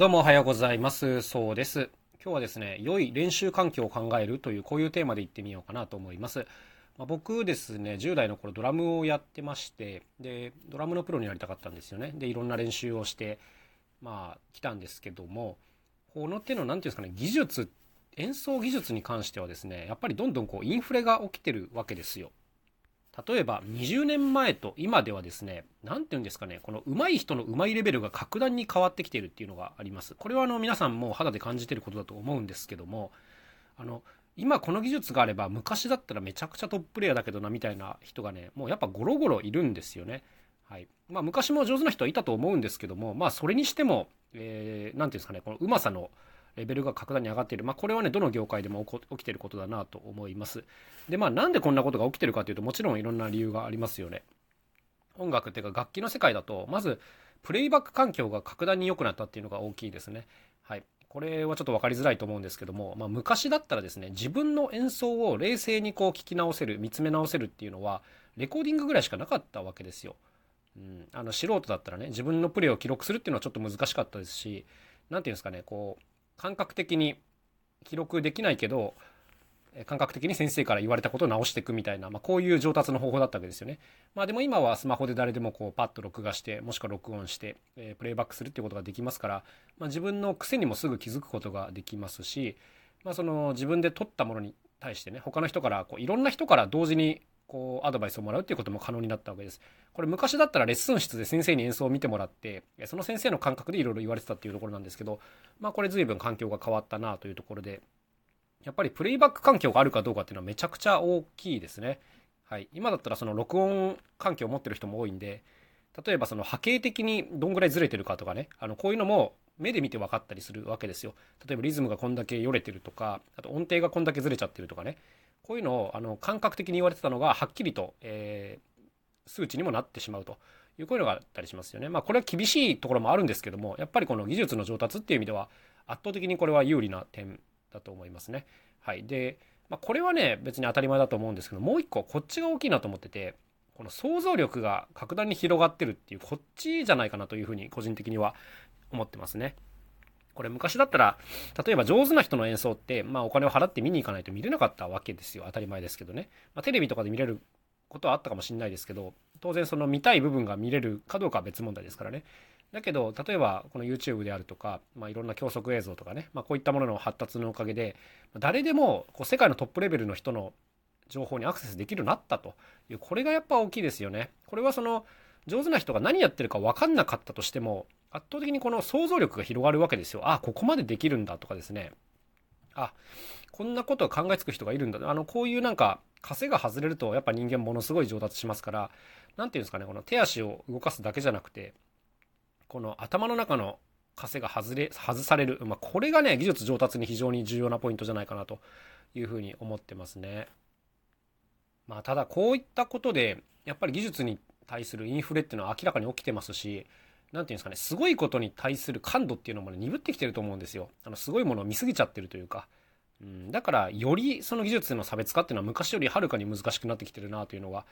どうもおはようございます。そうです。今日はですね、良い練習環境を考えるというこういうテーマでいってみようかなと思います。まあ、僕ですね、10代の頃ドラムをやってまして、で、ドラムのプロになりたかったんですよね。で、いろんな練習をして、まあ、来たんですけども、この手の、何て言うんですかね、技術、演奏技術に関してはですね、やっぱりどんどんこう、インフレが起きてるわけですよ。例えば20年前と今ではですね、何て言うんですかね、この上手い人の上手いレベルが格段に変わってきているっていうのがあります。これはあの皆さんも肌で感じてることだと思うんですけども、あの、今この技術があれば昔だったらめちゃくちゃトップレイヤーだけどなみたいな人がね、もうやっぱゴロゴロいるんですよね。はい。まあ昔も上手な人はいたと思うんですけども、まあそれにしても、えー、て言うんですかね、このうまさのレベルが格段に上がっている。まあ、これはね、どの業界でも起きてることだなと思います。で、まあ、なんでこんなことが起きてるかというと、もちろんいろんな理由がありますよね。音楽っていうか楽器の世界だと、まず、プレイバック環境が格段に良くなったっていうのが大きいですね。はい。これはちょっと分かりづらいと思うんですけども、まあ、昔だったらですね、自分の演奏を冷静にこう聞き直せる、見つめ直せるっていうのは、レコーディングぐらいしかなかったわけですよ。うん、あの素人だったらね、自分のプレイを記録するっていうのはちょっと難しかったですし、何て言うんですかね、こう、感覚的に記録できないけど感覚的に先生から言われたことを直していくみたいな、まあ、こういう上達の方法だったわけですよね。まあでも今はスマホで誰でもこうパッと録画して、もしくは録音して、えー、プレイバックするっていうことができますから、まあ、自分の癖にもすぐ気づくことができますし、まあ、その自分で撮ったものに対してね、他の人からこういろんな人から同時にこうアドバイスをもらうっていうことも可能になったわけです。これ昔だったらレッスン室で先生に演奏を見てもらってその先生の感覚でいろいろ言われてたっていうところなんですけどまあこれ随分環境が変わったなというところでやっぱりプレイバック環境があるかどうかっていうのはめちゃくちゃ大きいですね。はい、今だったらその録音環境を持ってる人も多いんで例えばその波形的にどんぐらいずれてるかとかねあのこういうのも目で見て分かったりするわけですよ。例えばリズムがこんだけよれてるとかあと音程がこんだけずれちゃってるとかねこういうのをあの感覚的に言われてたのがはっきりと、えー、数値にもなってしまうというこういうのがあったりしますよね。まあこれは厳しいところもあるんですけどもやっぱりこの技術の上達っていう意味では圧倒的にこれは有利な点だと思いますね。はい、で、まあ、これはね別に当たり前だと思うんですけどもう一個こっちが大きいなと思っててこの想像力が格段に広がってるっていうこっちじゃないかなというふうに個人的には思ってますね。これ昔だったら、例えば上手な人の演奏って、まあお金を払って見に行かないと見れなかったわけですよ。当たり前ですけどね。まあ、テレビとかで見れることはあったかもしれないですけど、当然その見たい部分が見れるかどうかは別問題ですからね。だけど、例えばこの YouTube であるとか、まあいろんな教則映像とかね、まあこういったものの発達のおかげで、誰でもこう世界のトップレベルの人の情報にアクセスできるようになったという、これがやっぱ大きいですよね。これはその、上手な人が何やってるか分かんなかったとしても、圧倒的にこの想像力が広がるわけですよ。あ、ここまでできるんだとかですね。あ、こんなことを考えつく人がいるんだ。あの、こういうなんか、枷が外れると、やっぱ人間ものすごい上達しますから、何て言うんですかね、この手足を動かすだけじゃなくて、この頭の中の枷が外れ、外される。まあ、これがね、技術上達に非常に重要なポイントじゃないかなというふうに思ってますね。まあ、ただこういったことで、やっぱり技術に対するインフレっていうのは明らかに起きてますし、何て言うんですかね、すごいことに対する感度っていうのもね、鈍ってきてると思うんですよ。あの、すごいものを見すぎちゃってるというか。うん、だから、よりその技術の差別化っていうのは昔よりはるかに難しくなってきてるなというのが、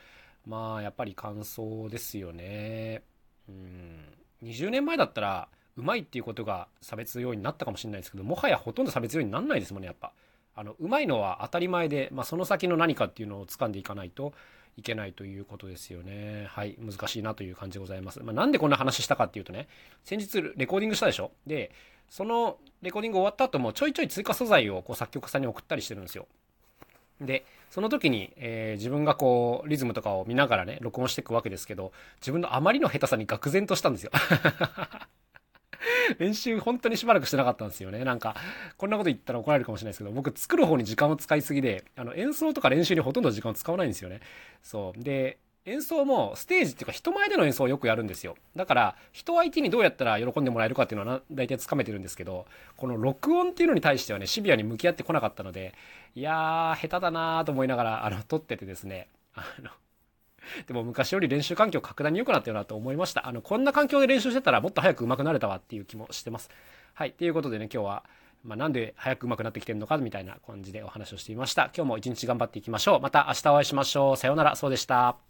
まあ、やっぱり感想ですよね。うん、20年前だったら、うまいっていうことが差別要因になったかもしれないですけど、もはやほとんど差別要因にならないですもんね、やっぱ。あの、うまいのは当たり前で、まあ、その先の何かっていうのを掴んでいかないと、いけないということですよね。はい。難しいなという感じでございます。まあ、なんでこんな話したかっていうとね、先日レコーディングしたでしょ？で、そのレコーディング終わった後もちょいちょい追加素材をこう作曲家さんに送ったりしてるんですよ。で、その時に、えー、自分がこう、リズムとかを見ながらね、録音していくわけですけど、自分のあまりの下手さに愕然としたんですよ。練習本当にしばらくしてなかったんですよね。なんか、こんなこと言ったら怒られるかもしれないですけど、僕作る方に時間を使いすぎで、あの、演奏とか練習にほとんど時間を使わないんですよね。そう。で、演奏もステージっていうか人前での演奏をよくやるんですよ。だから人相手にどうやったら喜んでもらえるかっていうのは大体つかめてるんですけど、この録音っていうのに対してはね、シビアに向き合ってこなかったので、いやー、下手だなーと思いながら、あの、撮っててですね、あの、でも昔より練習環境格段に良くなったよなと思いました。あの、こんな環境で練習してたらもっと早く上手くなれたわっていう気もしてます。はい。ということでね、今日は、まあ、なんで早く上手くなってきてるのかみたいな感じでお話をしていました。今日も一日頑張っていきましょう。また明日お会いしましょう。さようなら。そうでした。